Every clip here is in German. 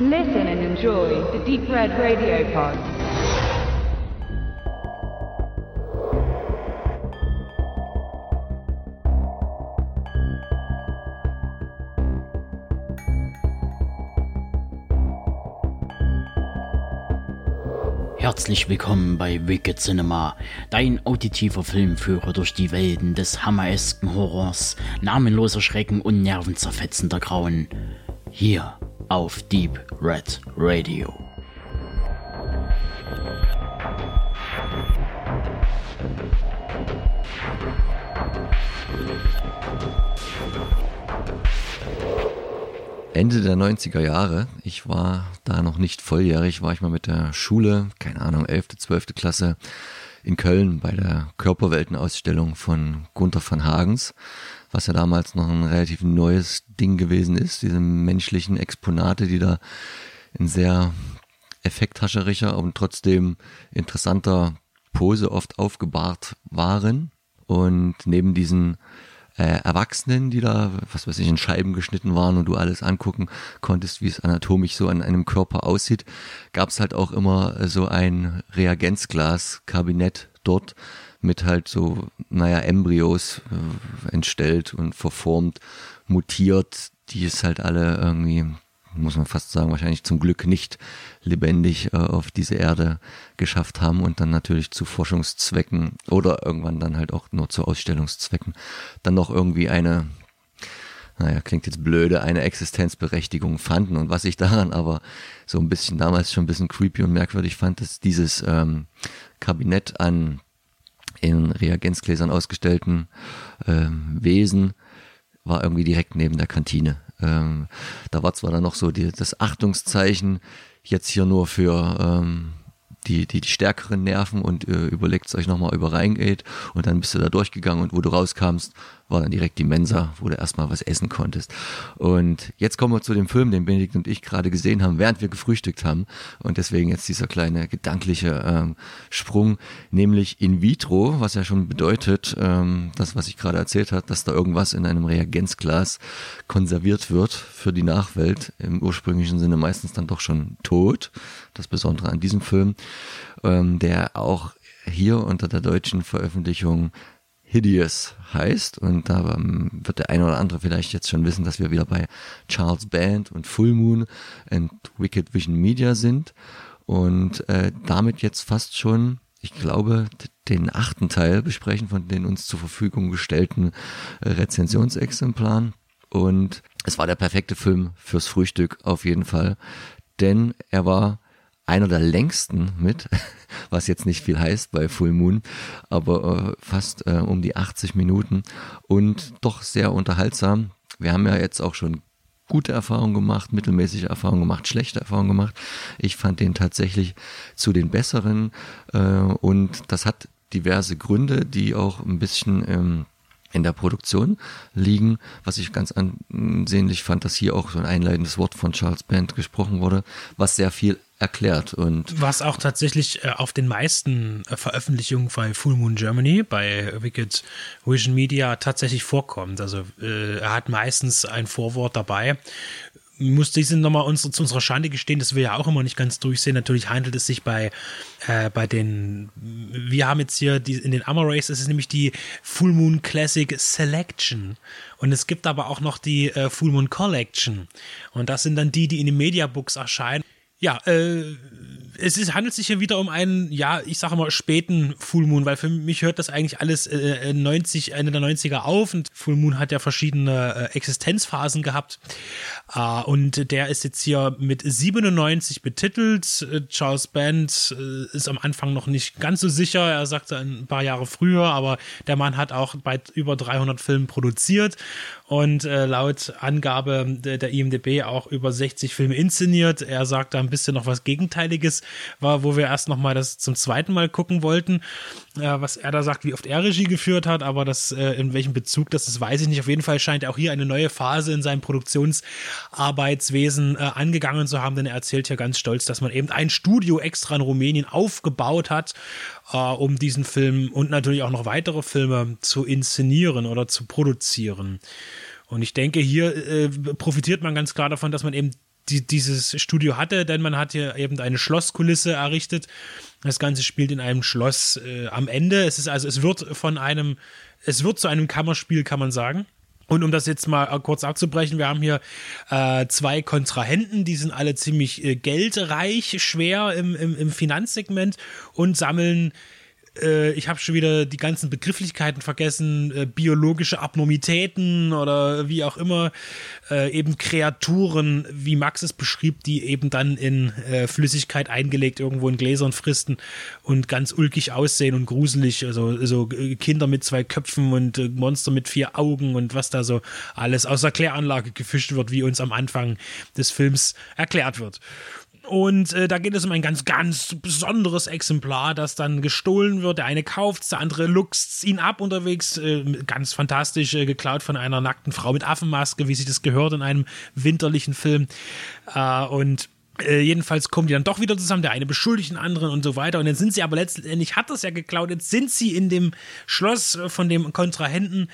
Listen and enjoy the Deep Red Radio Pod. Herzlich willkommen bei Wicked Cinema, dein auditiver Filmführer durch die Welten des hammeresken Horrors, namenloser Schrecken und nervenzerfetzender Grauen. Hier auf Deep Red Radio. Ende der 90er Jahre, ich war da noch nicht volljährig, war ich mal mit der Schule, keine Ahnung, 11., 12. Klasse in Köln bei der Körperweltenausstellung von Gunther van Hagens, was ja damals noch ein relativ neues Ding gewesen ist, diese menschlichen Exponate, die da in sehr effekthascherischer und trotzdem interessanter Pose oft aufgebahrt waren. Und neben diesen äh, Erwachsenen, die da, was weiß ich, in Scheiben geschnitten waren und du alles angucken konntest, wie es anatomisch so an einem Körper aussieht, gab es halt auch immer so ein Reagenzglas-Kabinett dort mit halt so, naja, Embryos äh, entstellt und verformt, mutiert, die es halt alle irgendwie muss man fast sagen, wahrscheinlich zum Glück nicht lebendig äh, auf diese Erde geschafft haben und dann natürlich zu Forschungszwecken oder irgendwann dann halt auch nur zu Ausstellungszwecken dann noch irgendwie eine, naja, klingt jetzt blöde, eine Existenzberechtigung fanden. Und was ich daran aber so ein bisschen damals schon ein bisschen creepy und merkwürdig fand, ist dieses ähm, Kabinett an in Reagenzgläsern ausgestellten ähm, Wesen war irgendwie direkt neben der Kantine. Ähm, da war zwar dann noch so die, das Achtungszeichen, jetzt hier nur für ähm, die, die, die stärkeren Nerven und äh, überlegt euch nochmal über Reingate und dann bist du da durchgegangen und wo du rauskamst, war dann direkt die Mensa, wo du erstmal was essen konntest. Und jetzt kommen wir zu dem Film, den Benedikt und ich gerade gesehen haben, während wir gefrühstückt haben. Und deswegen jetzt dieser kleine gedankliche ähm, Sprung, nämlich in vitro, was ja schon bedeutet, ähm, das, was ich gerade erzählt habe, dass da irgendwas in einem Reagenzglas konserviert wird für die Nachwelt, im ursprünglichen Sinne meistens dann doch schon tot. Das Besondere an diesem Film, ähm, der auch hier unter der deutschen Veröffentlichung Hideous heißt. Und da ähm, wird der eine oder andere vielleicht jetzt schon wissen, dass wir wieder bei Charles Band und Full Moon und Wicked Vision Media sind. Und äh, damit jetzt fast schon, ich glaube, den achten Teil besprechen von den uns zur Verfügung gestellten äh, Rezensionsexemplaren. Und es war der perfekte Film fürs Frühstück auf jeden Fall, denn er war einer der längsten mit, was jetzt nicht viel heißt bei Full Moon, aber äh, fast äh, um die 80 Minuten und doch sehr unterhaltsam. Wir haben ja jetzt auch schon gute Erfahrungen gemacht, mittelmäßige Erfahrungen gemacht, schlechte Erfahrungen gemacht. Ich fand den tatsächlich zu den besseren äh, und das hat diverse Gründe, die auch ein bisschen ähm, in der Produktion liegen, was ich ganz ansehnlich fand, dass hier auch so ein einleitendes Wort von Charles Band gesprochen wurde, was sehr viel erklärt und was auch tatsächlich äh, auf den meisten äh, Veröffentlichungen bei Full Moon Germany bei Wicked Vision Media tatsächlich vorkommt. Also äh, er hat meistens ein Vorwort dabei muss diesen nochmal uns, zu unserer Schande gestehen, dass wir ja auch immer nicht ganz durchsehen. Natürlich handelt es sich bei, äh, bei den, wir haben jetzt hier die, in den Race, es ist nämlich die Full Moon Classic Selection. Und es gibt aber auch noch die äh, Full Moon Collection. Und das sind dann die, die in den Mediabooks erscheinen. Ja, äh, es ist, handelt sich hier wieder um einen, ja, ich sage mal, späten Full Moon, weil für mich hört das eigentlich alles äh, 90, Ende der 90er auf und Full Moon hat ja verschiedene äh, Existenzphasen gehabt. Äh, und der ist jetzt hier mit 97 betitelt. Äh, Charles Band äh, ist am Anfang noch nicht ganz so sicher. Er sagte ein paar Jahre früher, aber der Mann hat auch bei über 300 Filmen produziert und äh, laut Angabe der, der, IMDB auch über 60 Filme inszeniert. Er sagt da ein bisschen noch was Gegenteiliges, war, wo wir erst noch mal das zum zweiten Mal gucken wollten, äh, was er da sagt, wie oft er Regie geführt hat, aber das äh, in welchem Bezug das ist, weiß ich nicht. Auf jeden Fall scheint er auch hier eine neue Phase in seinem Produktionsarbeitswesen äh, angegangen zu haben, denn er erzählt ja ganz stolz, dass man eben ein Studio extra in Rumänien aufgebaut hat, äh, um diesen Film und natürlich auch noch weitere Filme zu inszenieren oder zu produzieren. Und ich denke, hier äh, profitiert man ganz klar davon, dass man eben die, dieses Studio hatte, denn man hat hier eben eine Schlosskulisse errichtet. Das Ganze spielt in einem Schloss äh, am Ende. Es ist also, es wird von einem, es wird zu einem Kammerspiel, kann man sagen. Und um das jetzt mal kurz abzubrechen, wir haben hier äh, zwei Kontrahenten, die sind alle ziemlich äh, geldreich, schwer im, im, im Finanzsegment und sammeln äh, ich habe schon wieder die ganzen Begrifflichkeiten vergessen, äh, biologische Abnormitäten oder wie auch immer, äh, eben Kreaturen, wie Max es beschrieb, die eben dann in äh, Flüssigkeit eingelegt irgendwo in Gläsern fristen und ganz ulkig aussehen und gruselig, also so äh, Kinder mit zwei Köpfen und äh, Monster mit vier Augen und was da so alles aus der Kläranlage gefischt wird, wie uns am Anfang des Films erklärt wird. Und äh, da geht es um ein ganz, ganz besonderes Exemplar, das dann gestohlen wird. Der eine kauft der andere luchst ihn ab unterwegs. Äh, ganz fantastisch, äh, geklaut von einer nackten Frau mit Affenmaske, wie sich das gehört in einem winterlichen Film. Äh, und äh, jedenfalls kommen die dann doch wieder zusammen, der eine beschuldigt den anderen und so weiter. Und dann sind sie aber letztendlich, hat das ja geklaut, jetzt sind sie in dem Schloss von dem Kontrahenten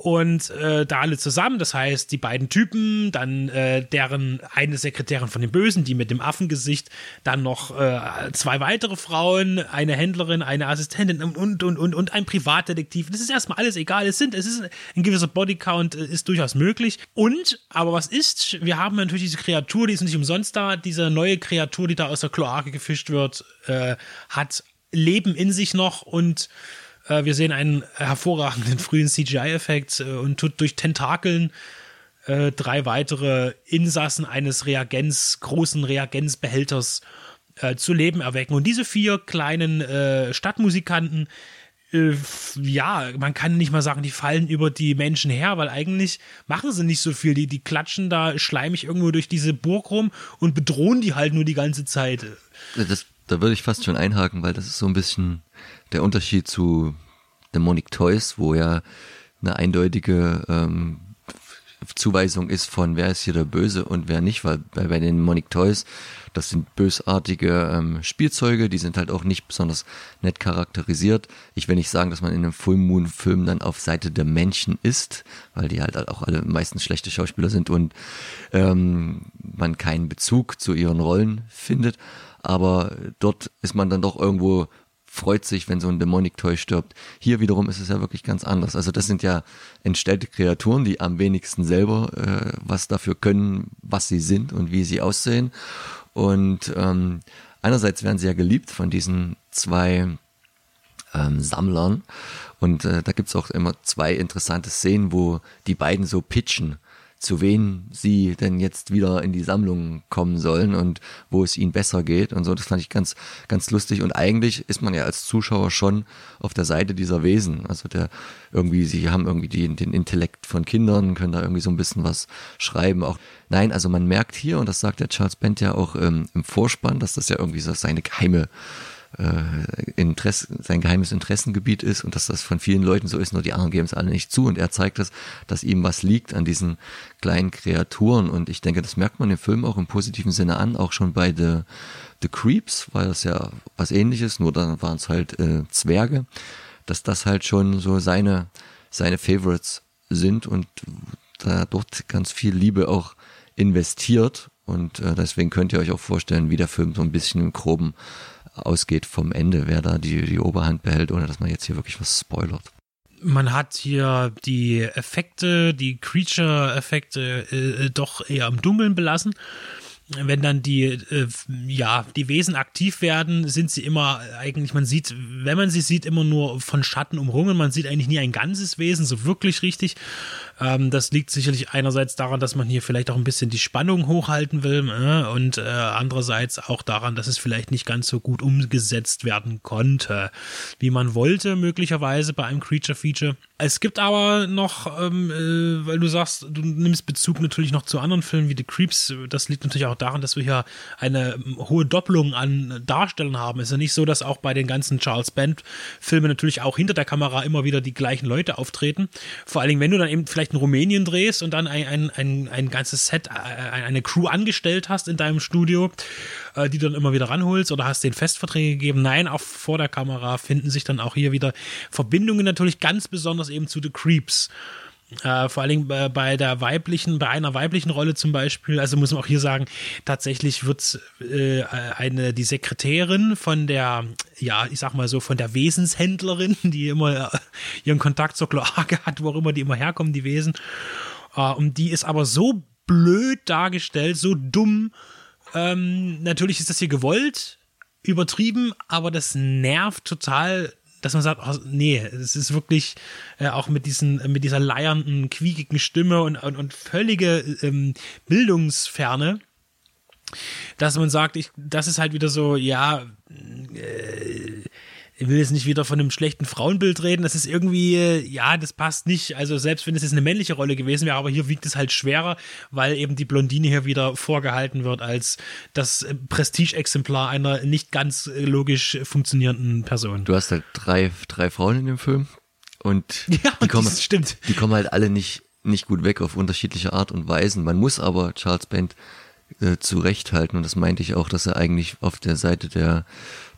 und äh, da alle zusammen, das heißt die beiden Typen, dann äh, deren eine Sekretärin von den Bösen, die mit dem Affengesicht, dann noch äh, zwei weitere Frauen, eine Händlerin, eine Assistentin und und und und ein Privatdetektiv. Das ist erstmal alles egal. Es sind, es ist ein gewisser Bodycount äh, ist durchaus möglich. Und aber was ist? Wir haben natürlich diese Kreatur, die ist nicht umsonst da. Diese neue Kreatur, die da aus der Kloake gefischt wird, äh, hat Leben in sich noch und äh, wir sehen einen hervorragenden frühen CGI-Effekt äh, und tut durch Tentakeln äh, drei weitere Insassen eines Reagenz, großen Reagenzbehälters äh, zu Leben erwecken. Und diese vier kleinen äh, Stadtmusikanten, äh, ja, man kann nicht mal sagen, die fallen über die Menschen her, weil eigentlich machen sie nicht so viel. Die, die klatschen da schleimig irgendwo durch diese Burg rum und bedrohen die halt nur die ganze Zeit. Das, da würde ich fast schon einhaken, weil das ist so ein bisschen der Unterschied zu Demonic Toys, wo ja eine eindeutige ähm, Zuweisung ist von wer ist hier der Böse und wer nicht, weil bei, bei den Demonic Toys, das sind bösartige ähm, Spielzeuge, die sind halt auch nicht besonders nett charakterisiert. Ich will nicht sagen, dass man in einem Full Moon Film dann auf Seite der Menschen ist, weil die halt auch alle meistens schlechte Schauspieler sind und ähm, man keinen Bezug zu ihren Rollen findet. Aber dort ist man dann doch irgendwo freut sich, wenn so ein Demonic Toy stirbt. Hier wiederum ist es ja wirklich ganz anders. Also das sind ja entstellte Kreaturen, die am wenigsten selber äh, was dafür können, was sie sind und wie sie aussehen. Und ähm, einerseits werden sie ja geliebt von diesen zwei ähm, Sammlern. Und äh, da gibt's auch immer zwei interessante Szenen, wo die beiden so pitchen zu wen sie denn jetzt wieder in die Sammlung kommen sollen und wo es ihnen besser geht und so. Das fand ich ganz, ganz lustig. Und eigentlich ist man ja als Zuschauer schon auf der Seite dieser Wesen. Also der irgendwie, sie haben irgendwie die, den Intellekt von Kindern, können da irgendwie so ein bisschen was schreiben. Auch nein, also man merkt hier, und das sagt der Charles Bent ja auch ähm, im Vorspann, dass das ja irgendwie so seine geheime äh, Interesse, sein geheimes Interessengebiet ist und dass das von vielen Leuten so ist, nur die anderen geben es alle nicht zu. Und er zeigt es, dass ihm was liegt an diesen kleinen Kreaturen. Und ich denke, das merkt man im Film auch im positiven Sinne an, auch schon bei The, The Creeps, weil das ja was ähnliches, nur dann waren es halt äh, Zwerge, dass das halt schon so seine, seine Favorites sind und da dort ganz viel Liebe auch investiert. Und äh, deswegen könnt ihr euch auch vorstellen, wie der Film so ein bisschen im Groben ausgeht vom Ende, wer da die, die Oberhand behält, ohne dass man jetzt hier wirklich was spoilert. Man hat hier die Effekte, die Creature-Effekte äh, äh doch eher am Dunkeln belassen wenn dann die, äh, ja, die Wesen aktiv werden, sind sie immer eigentlich, man sieht, wenn man sie sieht, immer nur von Schatten umrungen. Man sieht eigentlich nie ein ganzes Wesen, so wirklich richtig. Ähm, das liegt sicherlich einerseits daran, dass man hier vielleicht auch ein bisschen die Spannung hochhalten will äh, und äh, andererseits auch daran, dass es vielleicht nicht ganz so gut umgesetzt werden konnte, wie man wollte, möglicherweise bei einem Creature-Feature. Es gibt aber noch, ähm, äh, weil du sagst, du nimmst Bezug natürlich noch zu anderen Filmen wie The Creeps. Das liegt natürlich auch daran, dass wir hier eine ähm, hohe Doppelung an Darstellern haben. Es ist ja nicht so, dass auch bei den ganzen Charles Band-Filmen natürlich auch hinter der Kamera immer wieder die gleichen Leute auftreten. Vor allen Dingen, wenn du dann eben vielleicht vielleicht in Rumänien drehst und dann ein, ein, ein, ein ganzes Set, äh, eine Crew angestellt hast in deinem Studio, äh, die du dann immer wieder ranholst oder hast den Festverträge gegeben. Nein, auch vor der Kamera finden sich dann auch hier wieder Verbindungen natürlich ganz besonders eben zu The Creeps. Äh, vor allem bei, bei der weiblichen, bei einer weiblichen Rolle zum Beispiel, also muss man auch hier sagen, tatsächlich wird äh, eine, die Sekretärin von der, ja, ich sag mal so, von der Wesenshändlerin, die immer äh, ihren Kontakt zur Kloake hat, wo auch immer die immer herkommen, die Wesen. Äh, und die ist aber so blöd dargestellt, so dumm. Ähm, natürlich ist das hier gewollt, übertrieben, aber das nervt total dass man sagt, oh, nee, es ist wirklich äh, auch mit diesen, mit dieser leiernden, quiekigen Stimme und, und, und völlige ähm, Bildungsferne, dass man sagt, ich, das ist halt wieder so, ja, äh, ich will jetzt nicht wieder von einem schlechten Frauenbild reden. Das ist irgendwie, äh, ja, das passt nicht. Also selbst wenn es jetzt eine männliche Rolle gewesen wäre, aber hier wiegt es halt schwerer, weil eben die Blondine hier wieder vorgehalten wird als das Prestige-Exemplar einer nicht ganz äh, logisch funktionierenden Person. Du hast halt drei, drei Frauen in dem Film und ja, die, kommen, die kommen halt alle nicht, nicht gut weg auf unterschiedliche Art und Weisen. Man muss aber Charles Band äh, zurechthalten. Und das meinte ich auch, dass er eigentlich auf der Seite der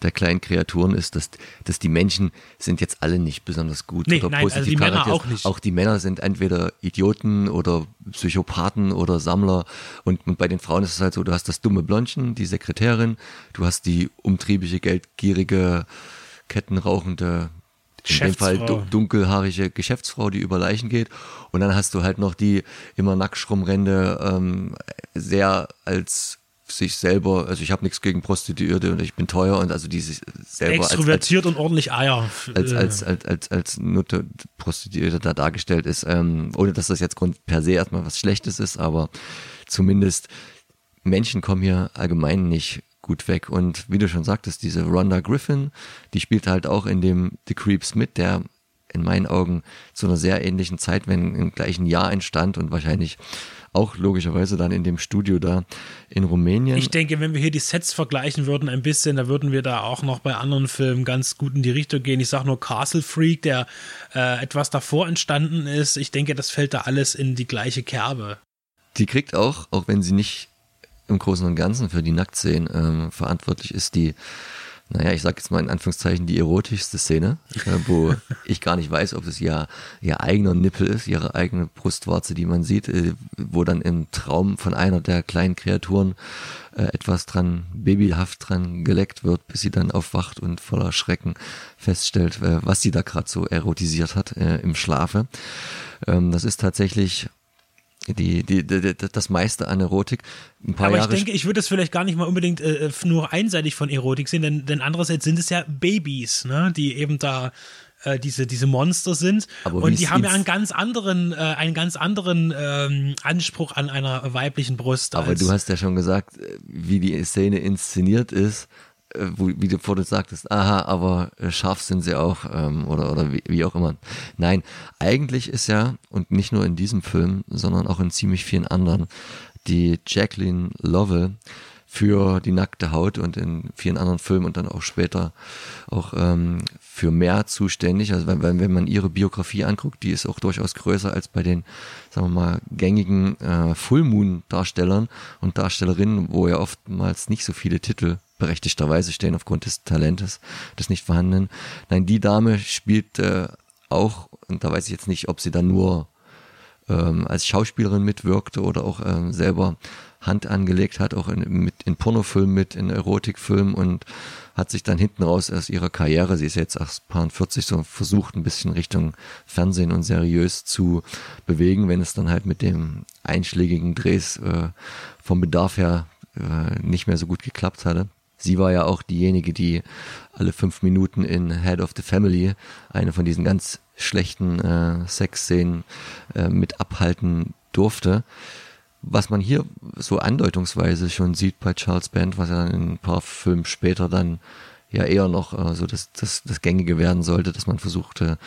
der kleinen Kreaturen ist, dass, dass die Menschen sind jetzt alle nicht besonders gut nee, oder nein, positiv also die Männer auch nicht. Auch die Männer sind entweder Idioten oder Psychopathen oder Sammler. Und, und bei den Frauen ist es halt so, du hast das dumme Blondchen, die Sekretärin, du hast die umtriebige, geldgierige, kettenrauchende in dem Fall du, dunkelhaarige Geschäftsfrau, die über Leichen geht. Und dann hast du halt noch die immer nackt rumrennende, ähm, sehr als sich selber, also ich habe nichts gegen Prostituierte und ich bin teuer und also die sich selber extrovertiert als, als, und ordentlich Eier als als als als, als Nutte Prostituierte da dargestellt ist, ähm, ohne dass das jetzt Grund per se erstmal was Schlechtes ist, aber zumindest Menschen kommen hier allgemein nicht gut weg und wie du schon sagtest, diese Rhonda Griffin, die spielt halt auch in dem The Creeps mit, der in meinen Augen zu einer sehr ähnlichen Zeit, wenn im gleichen Jahr entstand und wahrscheinlich auch logischerweise dann in dem Studio da in Rumänien. Ich denke, wenn wir hier die Sets vergleichen würden ein bisschen, da würden wir da auch noch bei anderen Filmen ganz gut in die Richtung gehen. Ich sage nur Castle Freak, der äh, etwas davor entstanden ist. Ich denke, das fällt da alles in die gleiche Kerbe. Die kriegt auch, auch wenn sie nicht im Großen und Ganzen für die Nacktszenen ähm, verantwortlich ist, die naja, ich sag jetzt mal in Anführungszeichen die erotischste Szene, äh, wo ich gar nicht weiß, ob es ja ihr eigener Nippel ist, ihre eigene Brustwarze, die man sieht, äh, wo dann im Traum von einer der kleinen Kreaturen äh, etwas dran, babyhaft dran geleckt wird, bis sie dann aufwacht und voller Schrecken feststellt, äh, was sie da gerade so erotisiert hat äh, im Schlafe. Ähm, das ist tatsächlich die, die, die, das meiste an Erotik. Ein paar Aber Jahre ich denke, ich würde es vielleicht gar nicht mal unbedingt äh, nur einseitig von Erotik sehen, denn, denn andererseits sind es ja Babys, ne, die eben da äh, diese, diese Monster sind. Aber und die haben ja einen ganz anderen, äh, einen ganz anderen ähm, Anspruch an einer weiblichen Brust. Aber du hast ja schon gesagt, äh, wie die Szene inszeniert ist äh, wo, wie du vorhin sagtest, aha, aber äh, scharf sind sie auch ähm, oder, oder wie, wie auch immer. Nein, eigentlich ist ja, und nicht nur in diesem Film, sondern auch in ziemlich vielen anderen, die Jacqueline Lovell für die nackte Haut und in vielen anderen Filmen und dann auch später auch ähm, für mehr zuständig. Also wenn, wenn man ihre Biografie anguckt, die ist auch durchaus größer als bei den, sagen wir mal, gängigen äh, Full Moon Darstellern und Darstellerinnen, wo ja oftmals nicht so viele Titel berechtigterweise stehen aufgrund des Talentes, des nicht vorhandenen. Nein, die Dame spielt äh, auch, und da weiß ich jetzt nicht, ob sie dann nur ähm, als Schauspielerin mitwirkte oder auch ähm, selber Hand angelegt hat, auch in, mit, in Pornofilmen mit, in Erotikfilmen und hat sich dann hinten raus aus ihrer Karriere, sie ist jetzt erst paar 40, so versucht ein bisschen Richtung Fernsehen und seriös zu bewegen, wenn es dann halt mit dem einschlägigen Drehs äh, vom Bedarf her äh, nicht mehr so gut geklappt hatte. Sie war ja auch diejenige, die alle fünf Minuten in Head of the Family eine von diesen ganz schlechten äh, Sexszenen äh, mit abhalten durfte. Was man hier so andeutungsweise schon sieht bei Charles Band, was ja in ein paar Filmen später dann ja eher noch äh, so das, das, das Gängige werden sollte, dass man versuchte,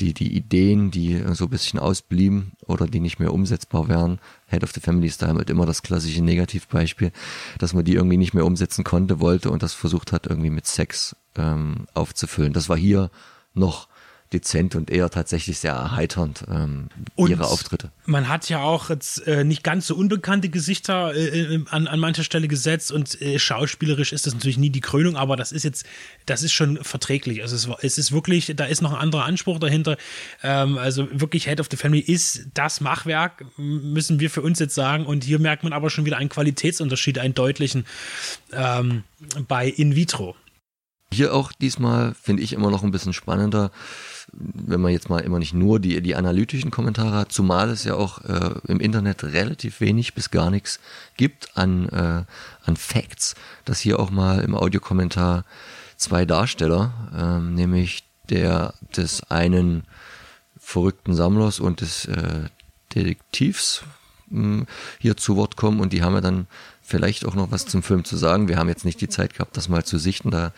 die, die Ideen, die so ein bisschen ausblieben oder die nicht mehr umsetzbar wären. Head of the Family ist da halt immer das klassische Negativbeispiel, dass man die irgendwie nicht mehr umsetzen konnte, wollte und das versucht hat, irgendwie mit Sex ähm, aufzufüllen. Das war hier noch dezent und eher tatsächlich sehr erheiternd, ähm, ihre Auftritte. Man hat ja auch jetzt äh, nicht ganz so unbekannte Gesichter äh, äh, an, an mancher Stelle gesetzt und äh, schauspielerisch ist das natürlich nie die Krönung, aber das ist jetzt, das ist schon verträglich. Also es, war- es ist wirklich, da ist noch ein anderer Anspruch dahinter. Ähm, also wirklich Head of the Family ist das Machwerk, müssen wir für uns jetzt sagen. Und hier merkt man aber schon wieder einen Qualitätsunterschied, einen deutlichen ähm, bei In Vitro. Hier auch diesmal finde ich immer noch ein bisschen spannender, wenn man jetzt mal immer nicht nur die, die analytischen Kommentare hat, zumal es ja auch äh, im Internet relativ wenig bis gar nichts gibt an, äh, an Facts, dass hier auch mal im Audiokommentar zwei Darsteller, ähm, nämlich der des einen verrückten Sammlers und des äh, Detektivs mh, hier zu Wort kommen und die haben ja dann vielleicht auch noch was zum Film zu sagen. Wir haben jetzt nicht die Zeit gehabt, das mal zu sichten. Da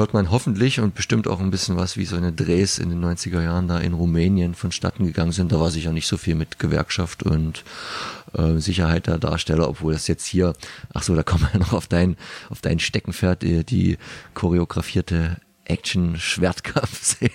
hört man hoffentlich und bestimmt auch ein bisschen was, wie so eine Drehs in den 90er Jahren da in Rumänien vonstatten gegangen sind. Da war sicher nicht so viel mit Gewerkschaft und äh, Sicherheit der Darsteller, obwohl das jetzt hier, ach so, da kommen wir noch auf dein, auf dein Steckenpferd, die, die choreografierte Action-Schwertkampf-Szene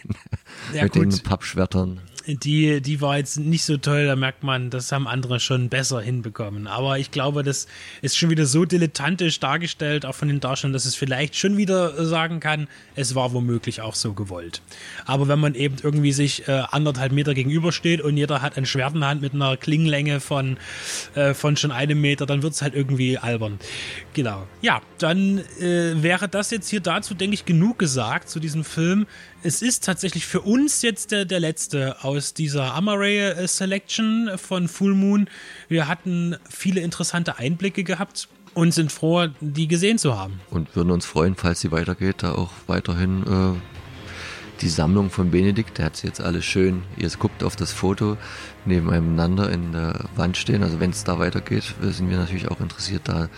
Ja, mit den gut. Pappschwertern. Die, die war jetzt nicht so toll, da merkt man, das haben andere schon besser hinbekommen. Aber ich glaube, das ist schon wieder so dilettantisch dargestellt, auch von den Darstellern, dass es vielleicht schon wieder sagen kann, es war womöglich auch so gewollt. Aber wenn man eben irgendwie sich äh, anderthalb Meter gegenübersteht und jeder hat ein Schwert in der Hand mit einer Klingenlänge von, äh, von schon einem Meter, dann wird es halt irgendwie albern. Genau. Ja, dann äh, wäre das jetzt hier dazu, denke ich, genug gesagt zu diesem Film. Es ist tatsächlich für uns jetzt der, der letzte aus dieser Amaray Selection von Full Moon. Wir hatten viele interessante Einblicke gehabt und sind froh, die gesehen zu haben. und würden uns freuen, falls sie weitergeht, da auch weiterhin äh, die Sammlung von Benedikt, der hat sie jetzt alles schön, ihr guckt auf das Foto nebeneinander in der Wand stehen, also wenn es da weitergeht, sind wir natürlich auch interessiert, da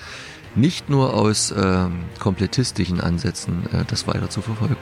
nicht nur aus ähm, komplettistischen Ansätzen äh, das weiter zu verfolgen.